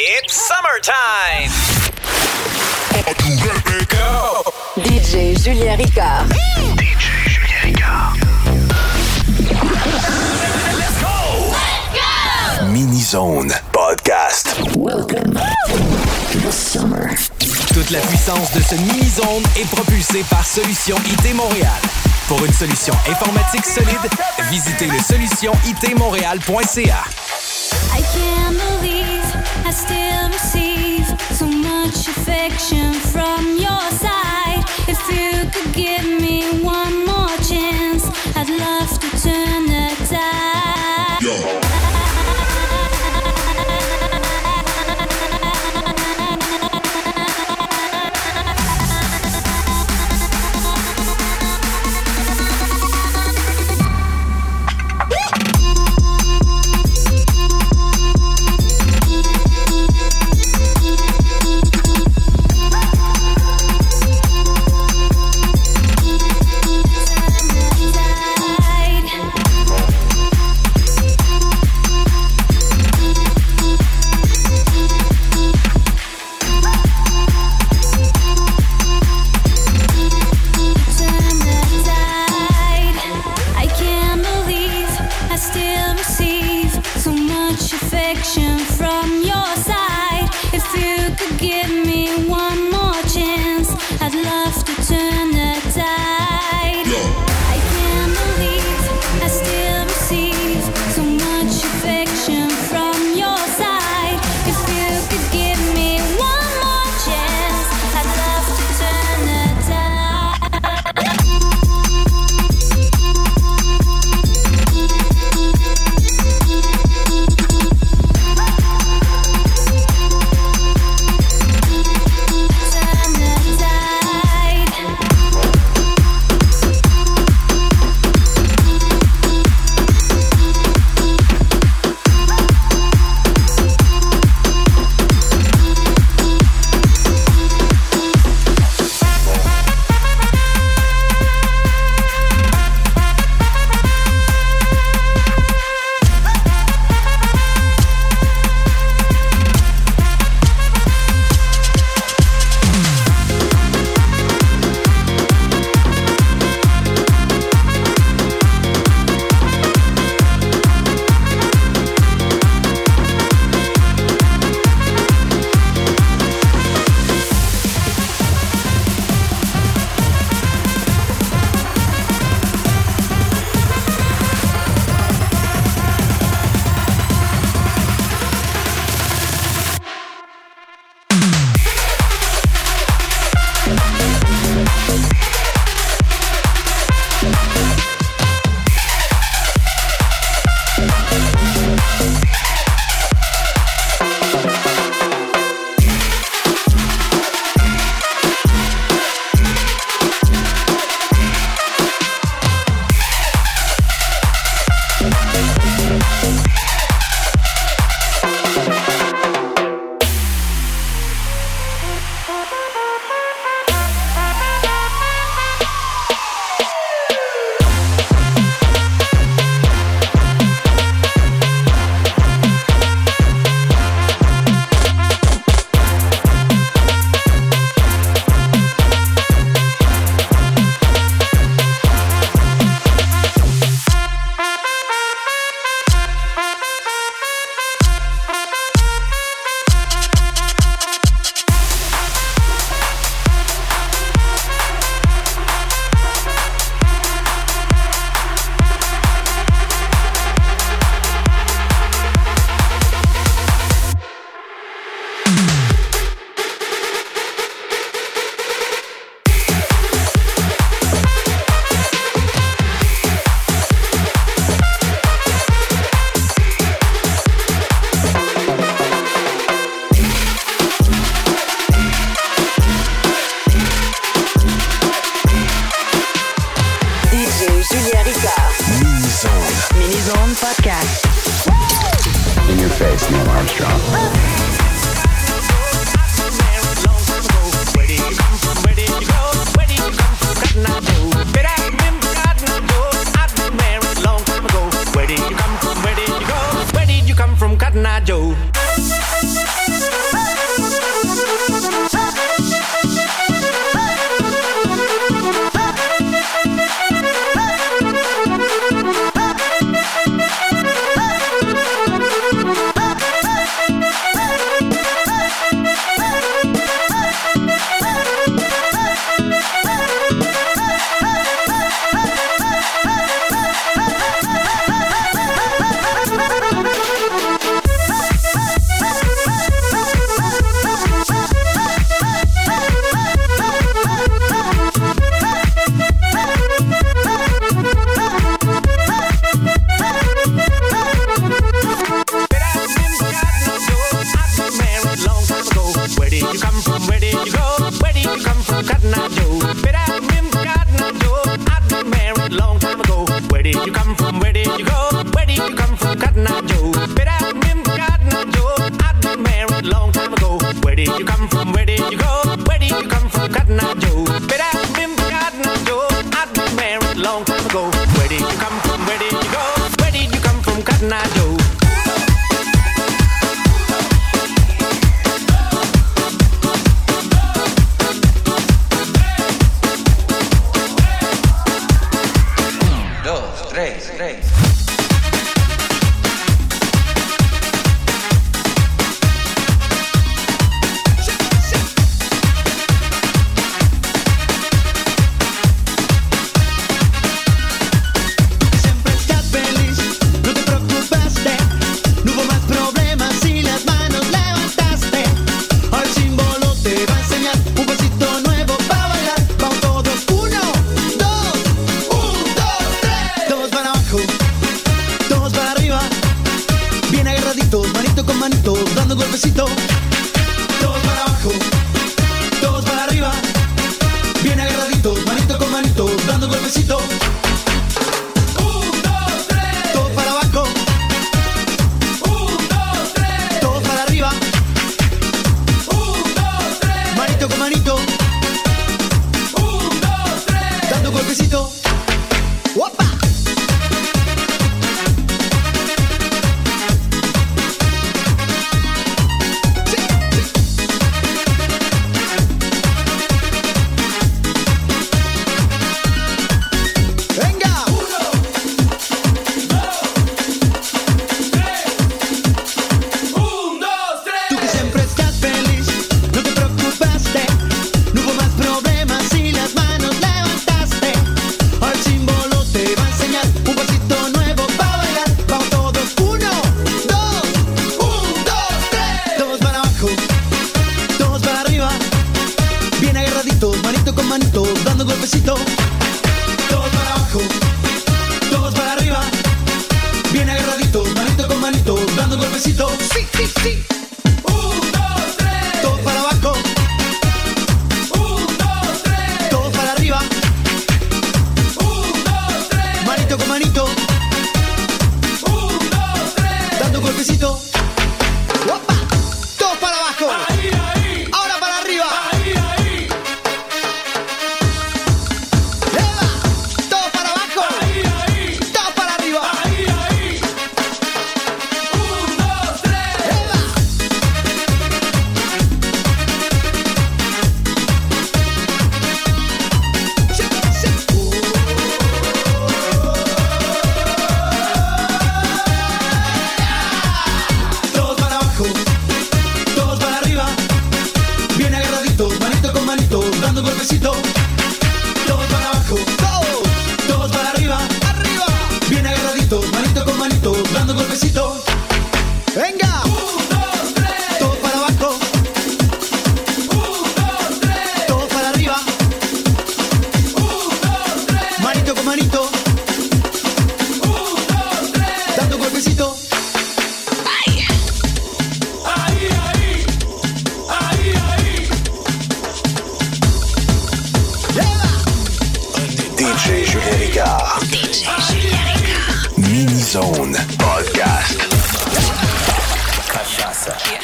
It's summertime! DJ Julien Ricard. DJ Julien Ricard. Mini-Zone Podcast. Welcome to the summer. Toute la puissance de ce mini-zone est propulsée par Solution IT Montréal. Pour une solution informatique solide, visitez le solutionitmontréal.ca. I can't believe I still receive so much affection from your side. If you could give me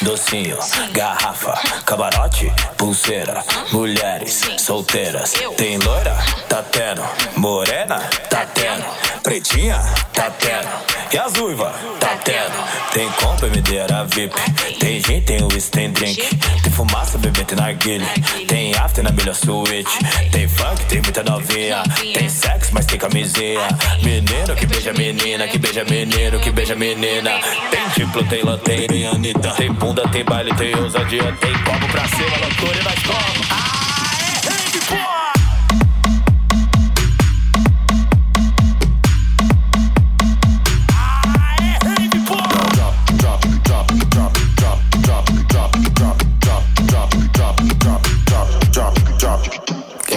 docinho, garrafa, camarote, pulseira, mulheres solteiras. Tem loira? Tá tendo. Morena? Tá tendo. Pretinha? Tá tendo. E as uiva? Tá tendo. Tem compra, MD era VIP. Tem gin, tem whisky, tem drink. Tem fumaça, bebê, tem narguilha. Tem after na melhor suíte. Tem funk, tem muita novinha. Tem sexo, mas tem camisinha. Menino que beija menina, que beija menino, que beija menina. Tem diplo, tem lanterna, tem Anitta. Tem bunda, tem baile, tem ousadia, tem como pra cima, loucura e nós como. Ah, é reggae, porra!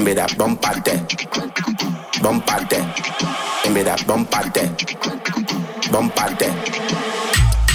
me that bump out there, bump out there, give me that bump out there, bump out.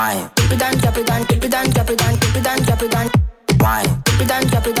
Why? Keep it down, drop it down, keep it down, drop it down, keep it drop it. Why? Keep it on, drop it.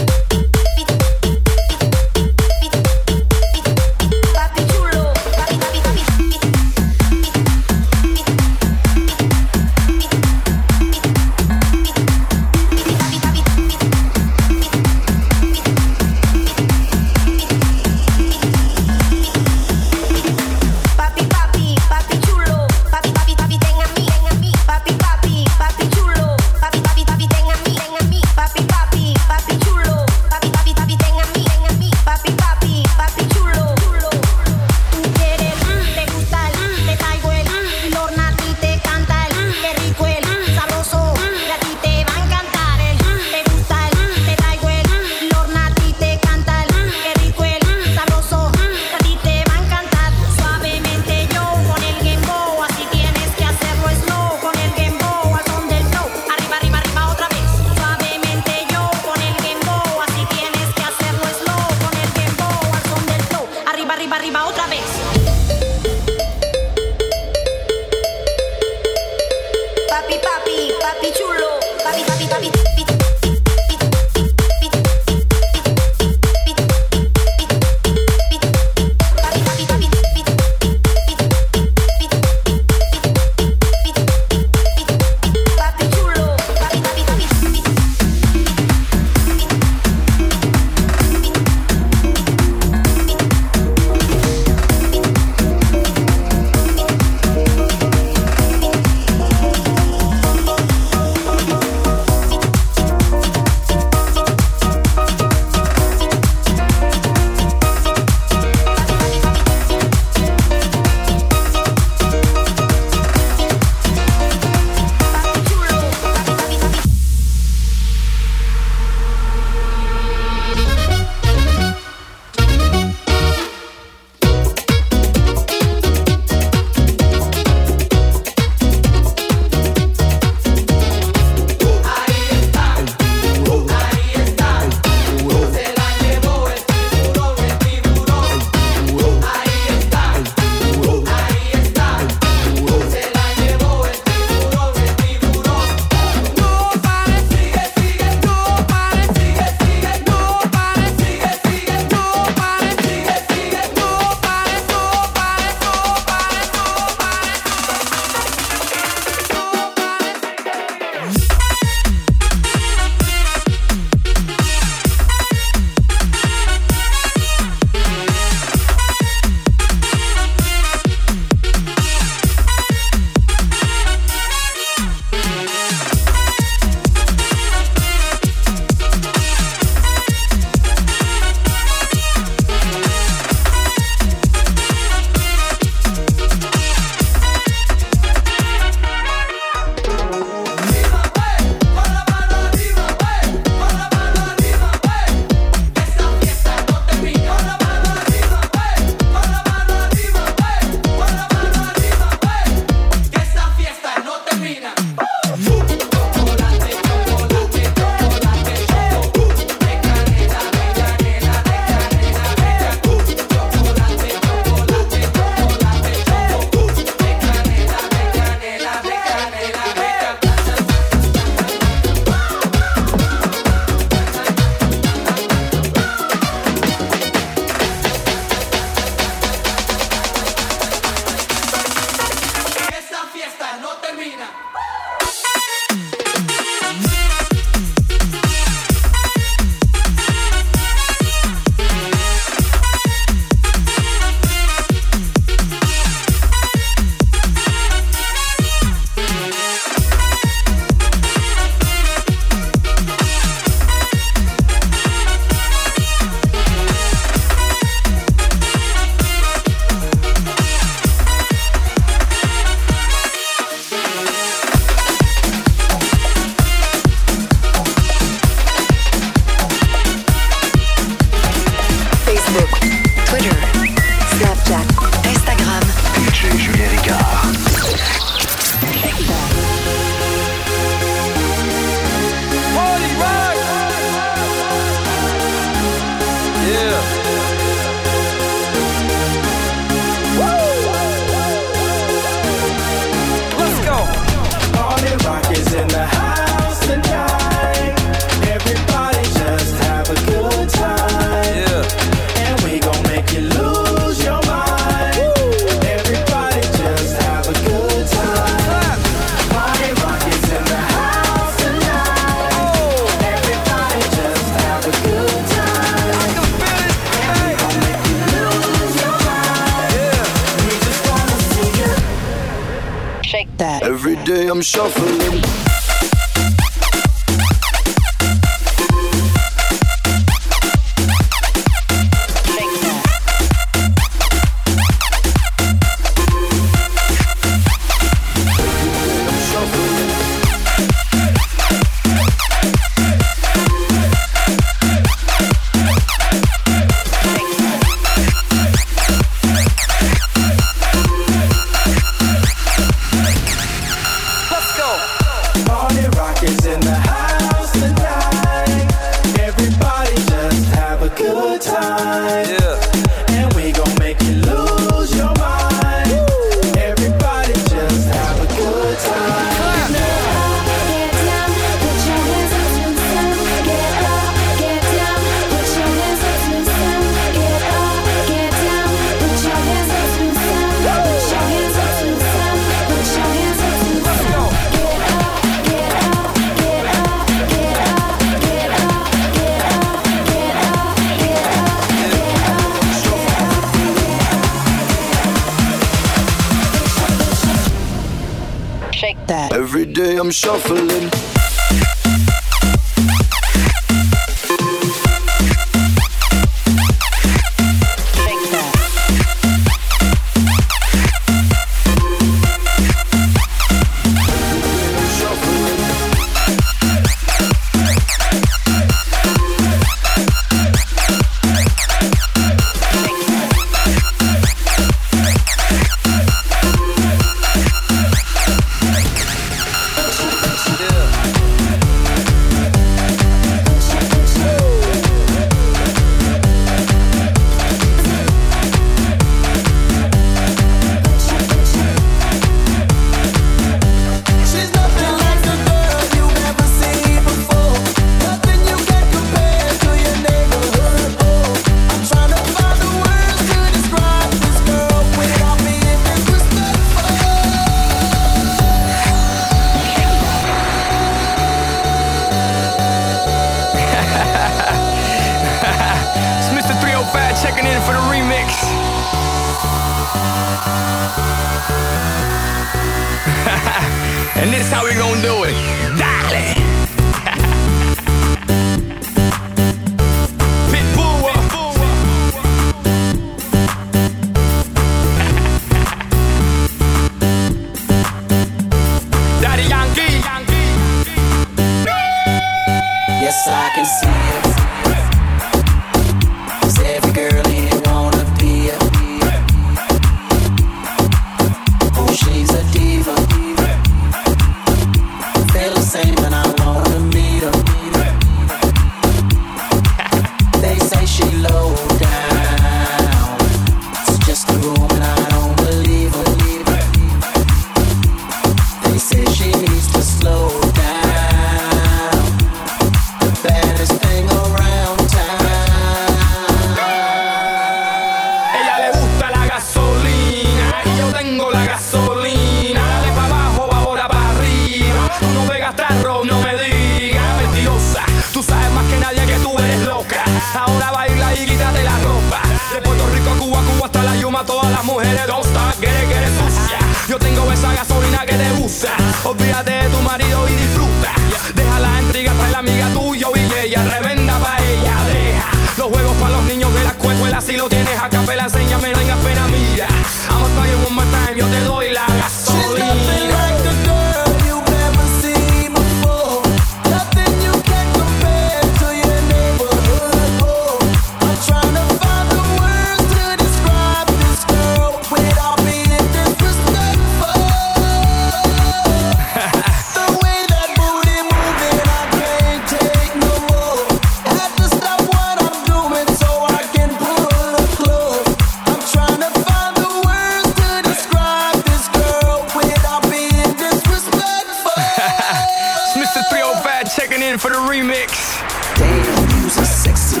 checking in for the remix. Damn, you's a sexy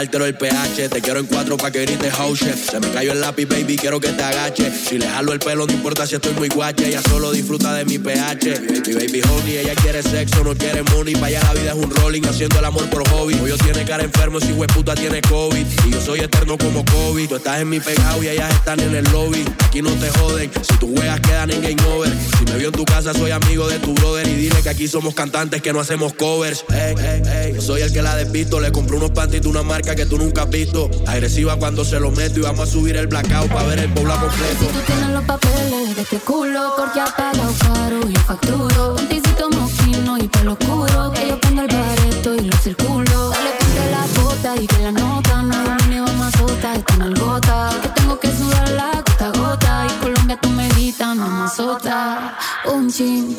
altero el pH. Te quiero en cuatro pa' que grites house chef. Se me cayó el lápiz, baby, quiero que te agache. Si le jalo el pelo, no importa si estoy muy guache. Ella solo disfruta de mi pH. Mi baby honey, ella quiere sexo, no quiere money. Pa' allá la vida es un rolling, haciendo el amor por hobby. Hoy yo tiene cara enfermo, si puta tiene COVID. Y yo soy eterno como COVID. Tú estás en mi pegado y ellas están en el lobby. Aquí no te joden, si tus juegas quedan en game over. Si me vio en tu casa, soy amigo de tu brother. Y dile que aquí somos cantantes que no hacemos covers. Ey, ey, ey, yo soy el que la despisto. Le compré unos panties de una marca que tú nunca has visto. Agresiva cuando se lo meto y vamos a subir el blackout para ver el poblado completo. Tú tienes los papeles de este culo porque ha pagado caro y facturo. Un ticito moquino y pelo oscuro. Que yo prendo el bareto y lo circulo. Dale ponte la bota y que la nota no es ni vamos a sota, está en el gota. Que tengo que sudar la gota gota. Y Colombia tú me gritas, mamá sota. Un chin,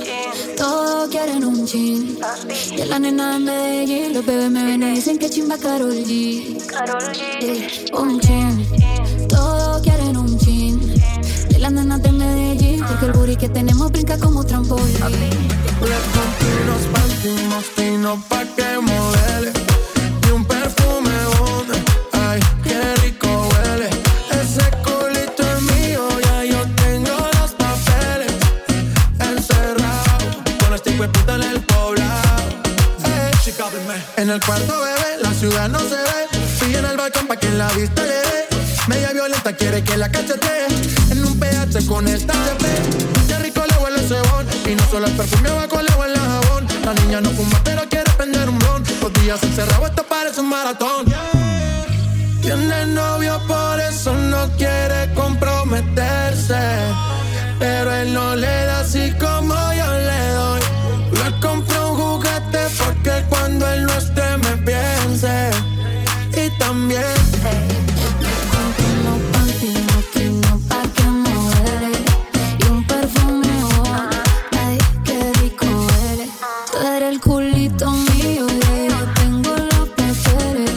todos quieren un chin. Y la nena de Medellín, los bebés me ven y dicen que chimba Karol G. Eh, Un chin, todos quieren un chin. De las nenas de Medellín, porque el booty que tenemos brinca como trampolín. Le panty mostinos pa' que modele el cuarto bebé, la ciudad no se ve. Fui en el balcón pa' que la vista le dé. Media violenta quiere que la cachetee En un PH con esta CP Qué rico le huele ese bon Y no solo el perfume abajo le huele a jabón. La niña no fuma pero quiere prender un blon Los días encerrados esto parece un maratón. Tiene novio por eso no quiere comprometerse. Pero él no le da así como yo le doy. Le compro porque cuando él no esté me piense Y también Unos panty moquinos pa' que modele. Y un perfume oh, ay, qué rico huele. Tú eres el culito mío, yo tengo los papeles.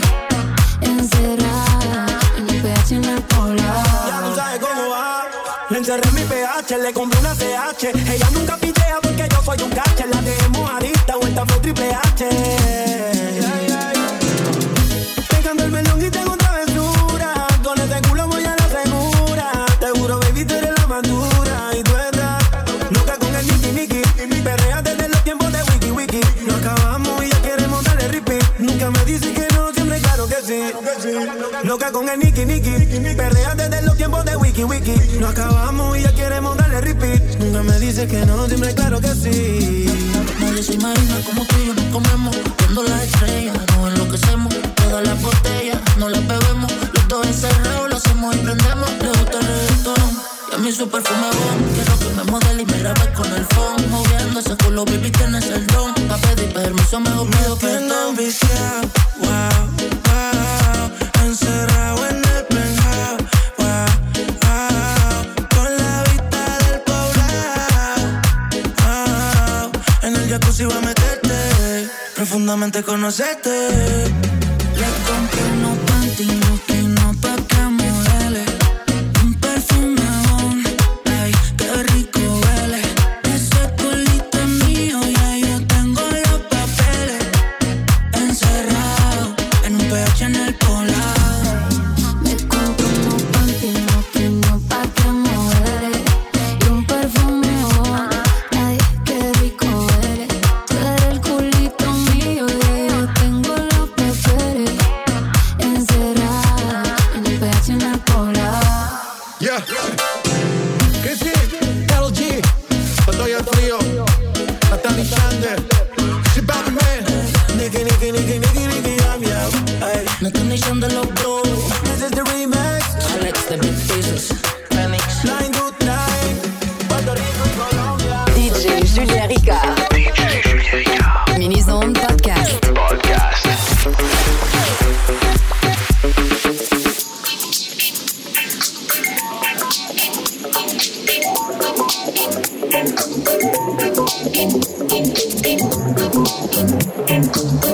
Encerrada en un PH en el Ya tú poblado. sabes cómo va. Le encerré mi PH, le compré una CH. Ella nunca pitea porque yo soy un cache. La dejemos triple H. Pegando el melón y tengo travesura. Con ese culo voy a la segura. Te juro, baby, tú eres la madura. Y tú estás loca con el Nicky Nicky. Perrea desde los tiempos de Wiki Wiki. No acabamos y ya queremos darle repeat. Nunca me dice que no, siempre claro que sí. Loca con el Nicky Nicky. Perrea desde los tiempos de Wiki Wiki. No acabamos y ya me dice que no, siempre claro que sí. Nadie se imagina como tú y yo nos comemos. Viendo las estrellas, nos enloquecemos. Todas las botellas, no las bebemos. Los dos encerrados, lo hacemos y prendemos. Le gusta el reggaetón y a mí su perfume bon. Quiero que me modele y me con el phone. Moviendo ese culo, baby, tienes el don. Pa' pedir permiso, mejor pido perdón. viciado, wow, wow, encerrado en el profundamente conocerte.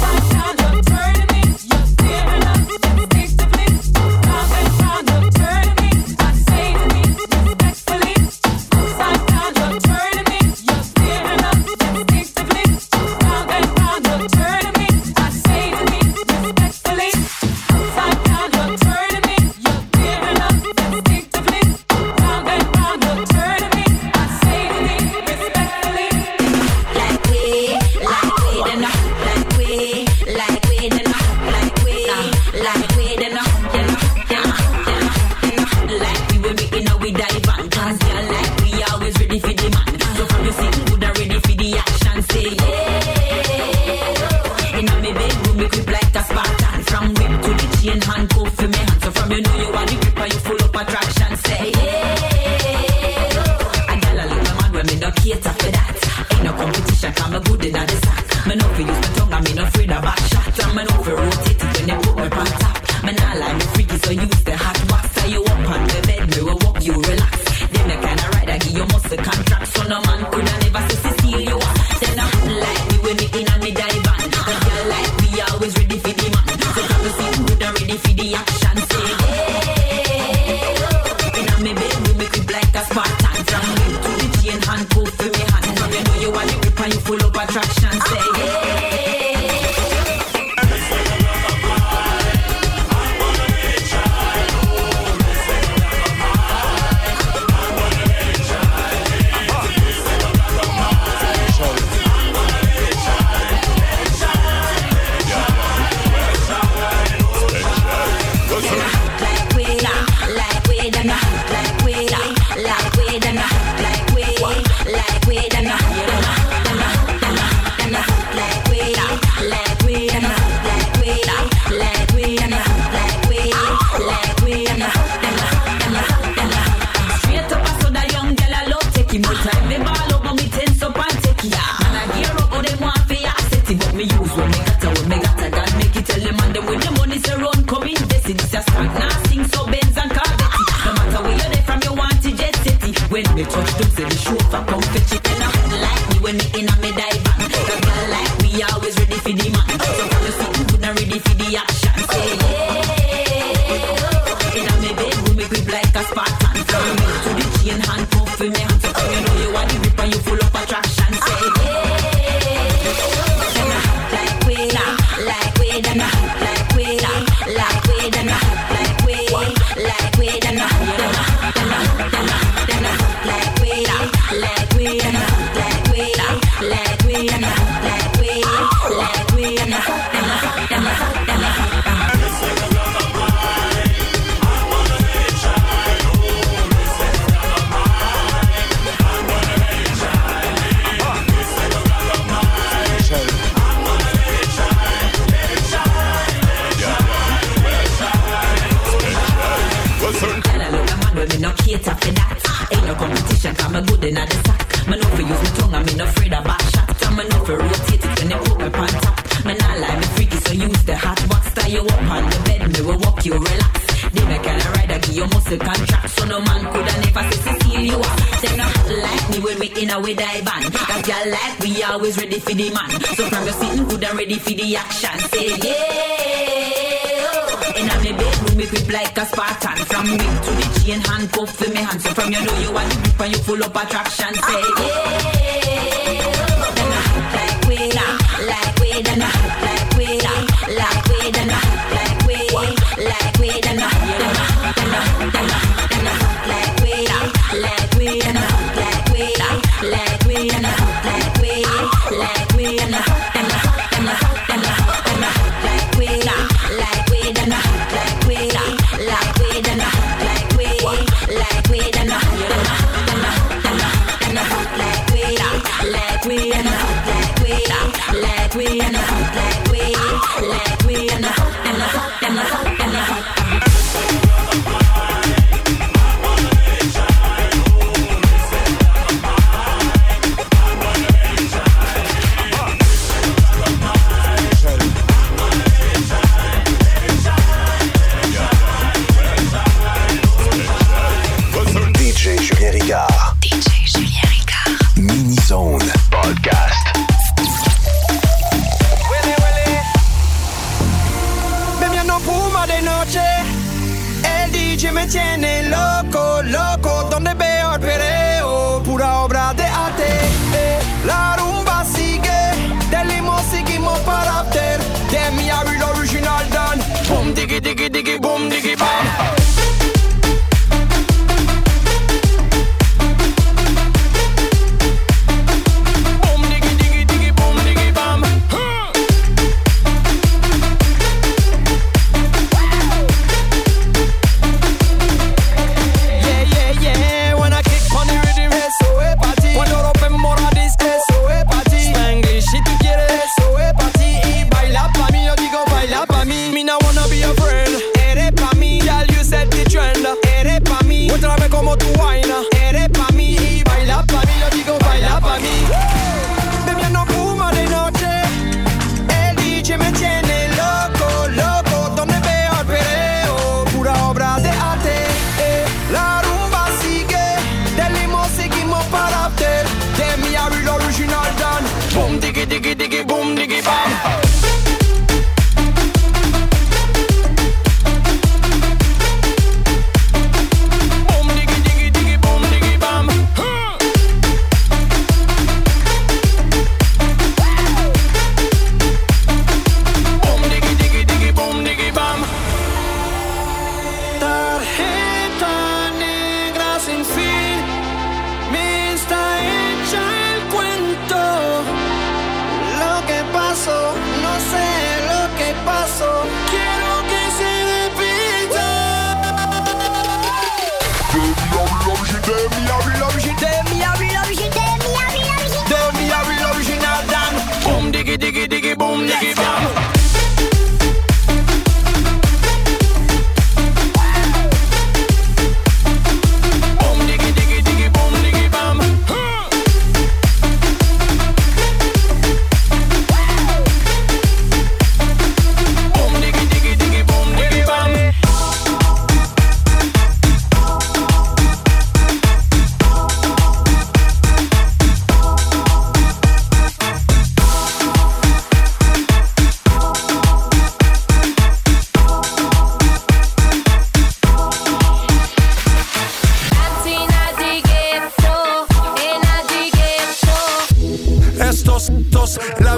Santana. me grip like a Spartan. From me to the chain, handcuff for me hand. So from you know you want to grip and you full up attraction. Say yeah, then I like we, ah, like we, then I like we, ah, like we, then I.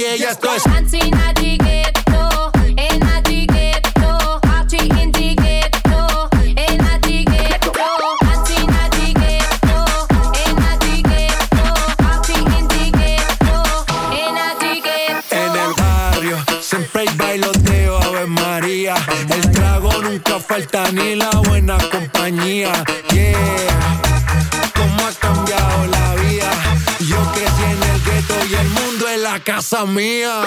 yeah yeah es. mía.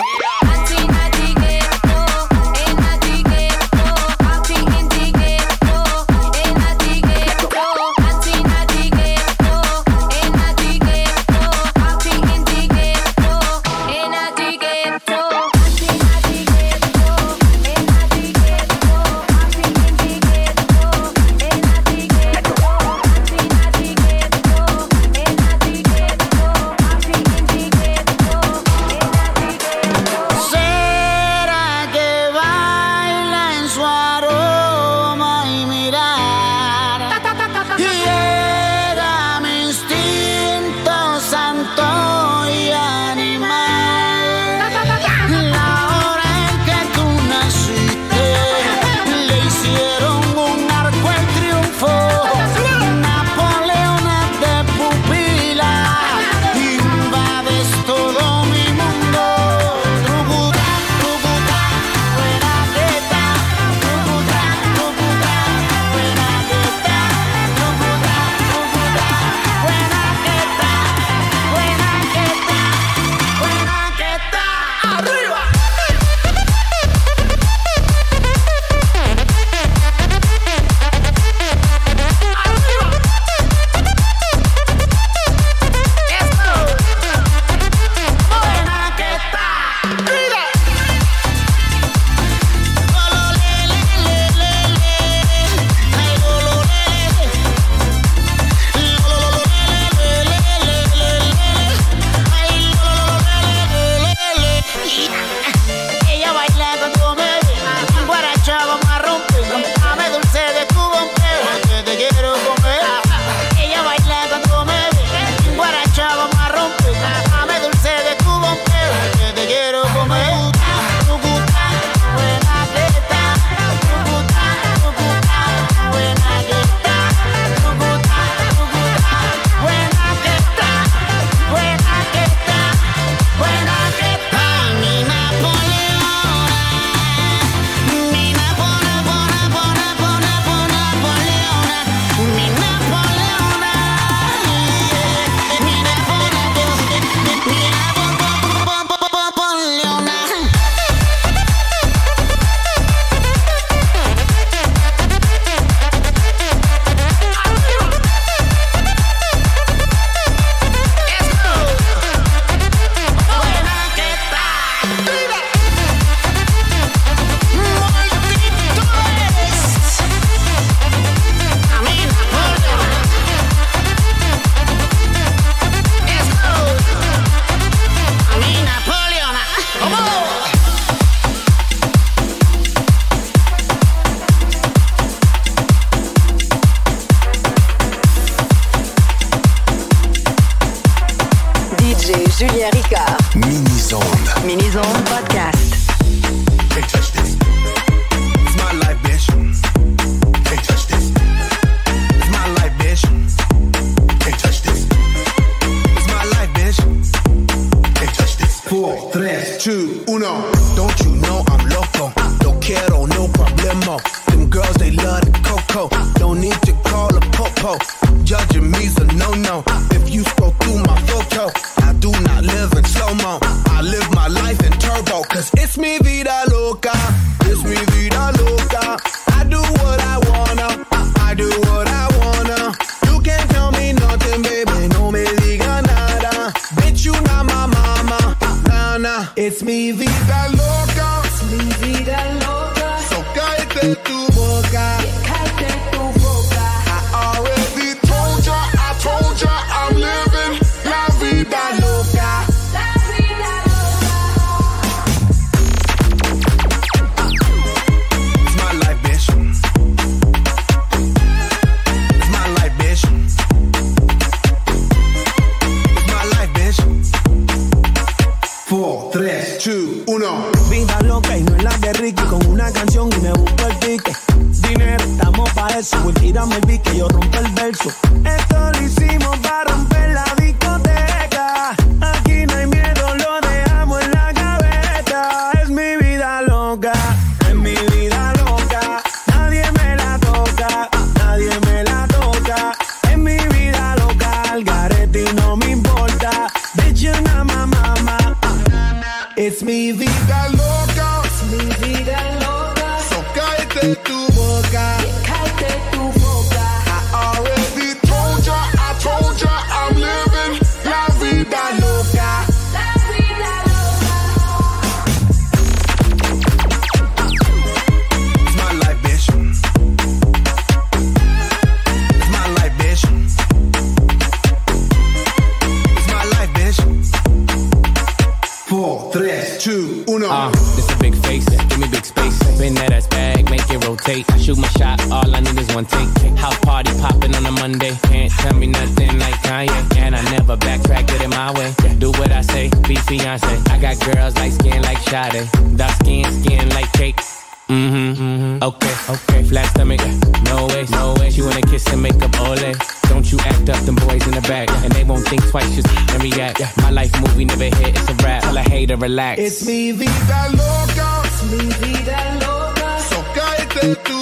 Thank you.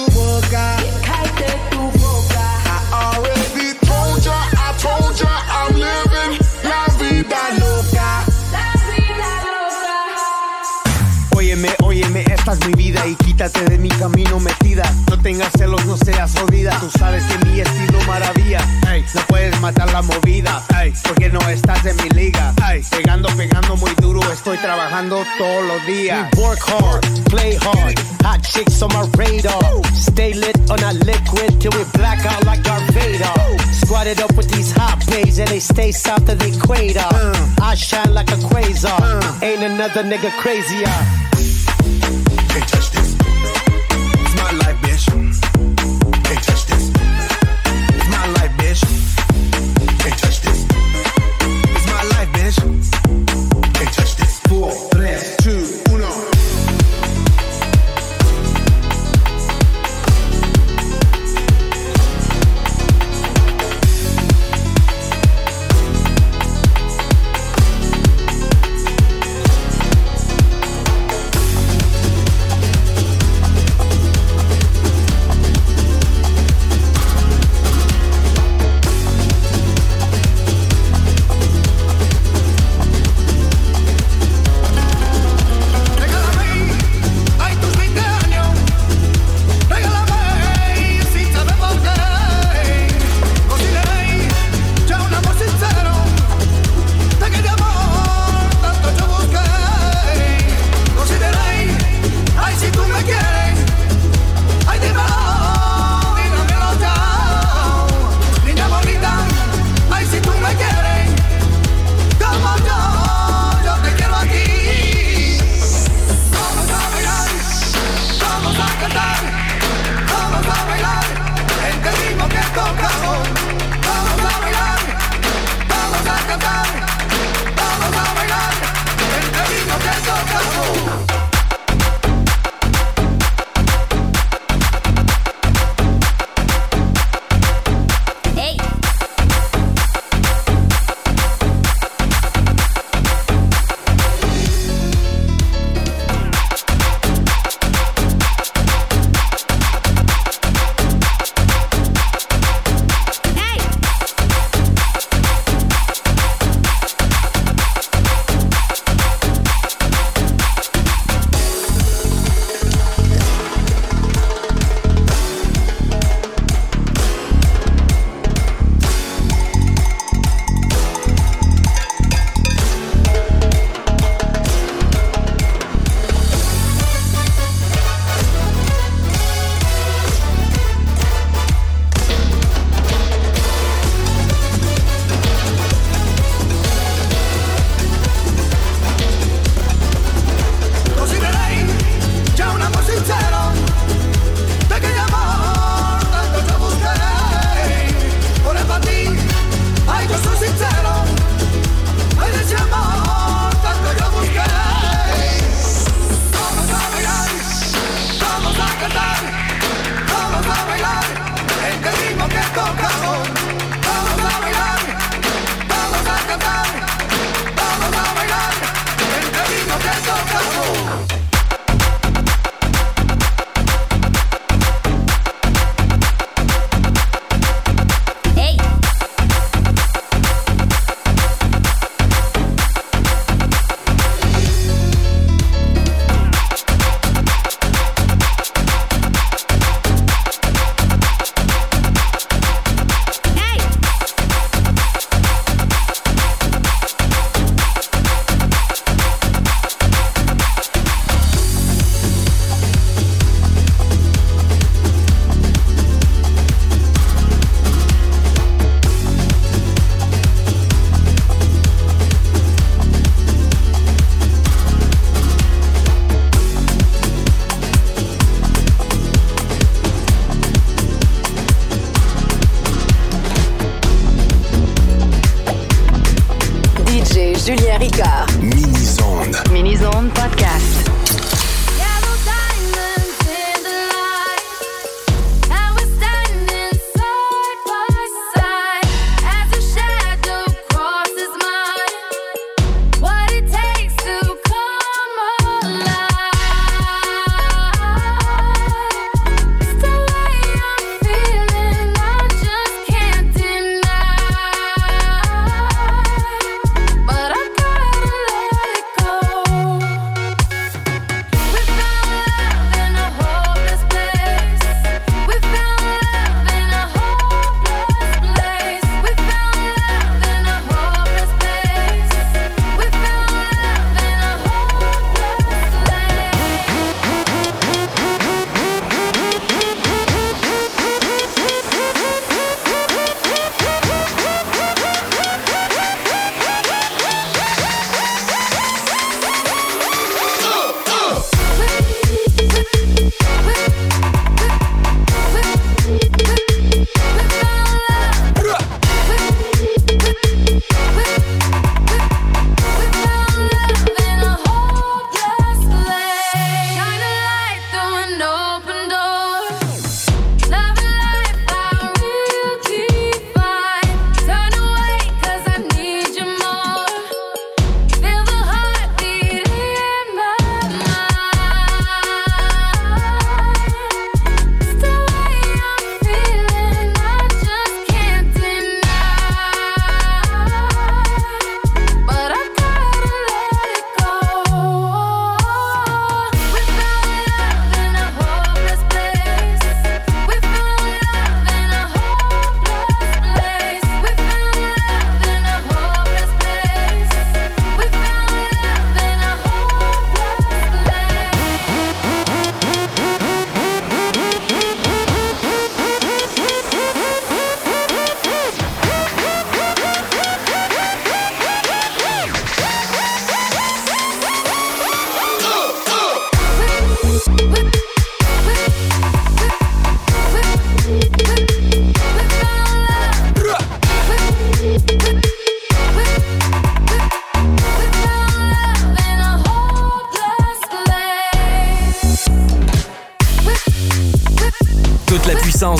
Quítate de mi camino metida. No tengas celos, no seas jodida. Tú sabes que mi estilo maravilla. No puedes matar la movida. Porque no estás en mi liga. Pegando, pegando muy duro. Estoy trabajando todos los días. We work hard, play hard. Hot chicks on my radar. Stay lit on a liquid till we black out like our Vader. Squatted up with these hot blades and they stay south of the equator. Uh. I shine like a quasar. Uh. Ain't another nigga crazier.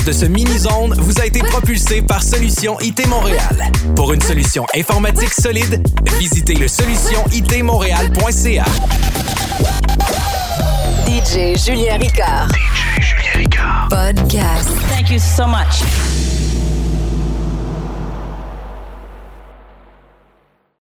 De ce mini-zone vous a été propulsée par Solution IT Montréal. Pour une solution informatique solide, visitez le solutionitmontréal.ca. DJ Julien Ricard. DJ Julien Ricard. Podcast. Thank you so much.